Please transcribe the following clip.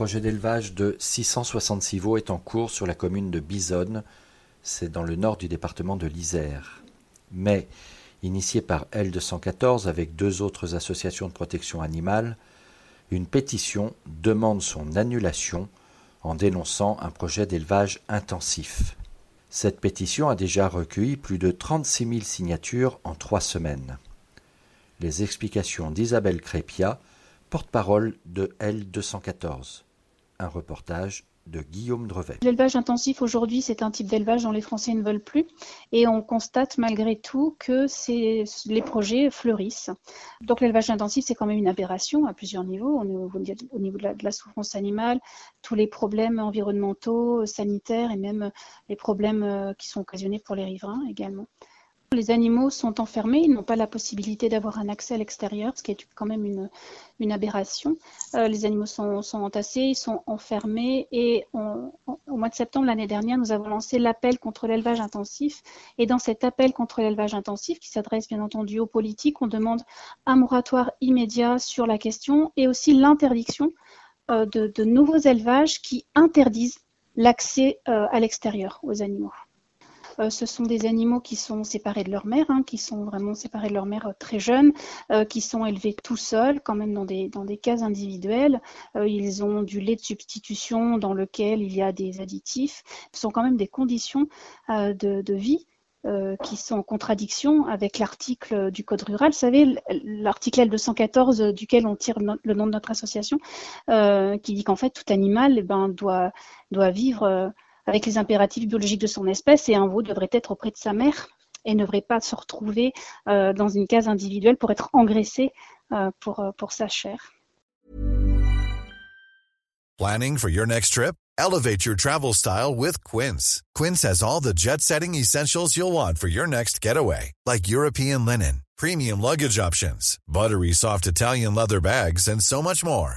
projet d'élevage de 666 veaux est en cours sur la commune de Bisonne, c'est dans le nord du département de l'Isère. Mais, initié par L214 avec deux autres associations de protection animale, une pétition demande son annulation en dénonçant un projet d'élevage intensif. Cette pétition a déjà recueilli plus de 36 000 signatures en trois semaines. Les explications d'Isabelle Crépia, porte-parole de L214. Un reportage de Guillaume Drevet. L'élevage intensif aujourd'hui, c'est un type d'élevage dont les Français ne veulent plus et on constate malgré tout que les projets fleurissent. Donc l'élevage intensif, c'est quand même une aberration à plusieurs niveaux, au niveau, au niveau de, la, de la souffrance animale, tous les problèmes environnementaux, sanitaires et même les problèmes euh, qui sont occasionnés pour les riverains également. Les animaux sont enfermés, ils n'ont pas la possibilité d'avoir un accès à l'extérieur, ce qui est quand même une, aberration. Euh, les animaux sont, entassés, ils sont enfermés et au mois de septembre l'année dernière, nous avons lancé l'appel contre l'élevage intensif. Et dans cet appel contre l'élevage intensif, qui s'adresse bien entendu aux politiques, on demande un moratoire immédiat sur la question et aussi l'interdiction euh, de, de, nouveaux élevages qui interdisent l'accès euh, à l'extérieur aux animaux. Euh, ce sont des animaux qui sont séparés de leur mère, hein, qui sont vraiment séparés de leur mère euh, très jeunes, euh, qui sont élevés tout seuls, quand même dans des, dans des cases individuelles. ils ont du lait de substitution dans lequel il y a des additifs. Ce sont quand même des conditions de, de, vie qui sont en contradiction avec l'article du Code rural. Vous savez, l'article L214 duquel on tire le nom de notre association, qui dit qu'en fait tout animal eh ben, doit, doit vivre avec les impératifs biologiques de son espèce et un veau devrait être auprès de sa mère et ne devrait pas se retrouver euh, dans une case individuelle pour être engraissé euh, pour, pour sa chair. Planning for your next trip? Elevate your travel style with Quince. Quince has all the jet-setting essentials you'll want for your next getaway, like European linen, premium luggage options, buttery soft Italian leather bags, and so much more.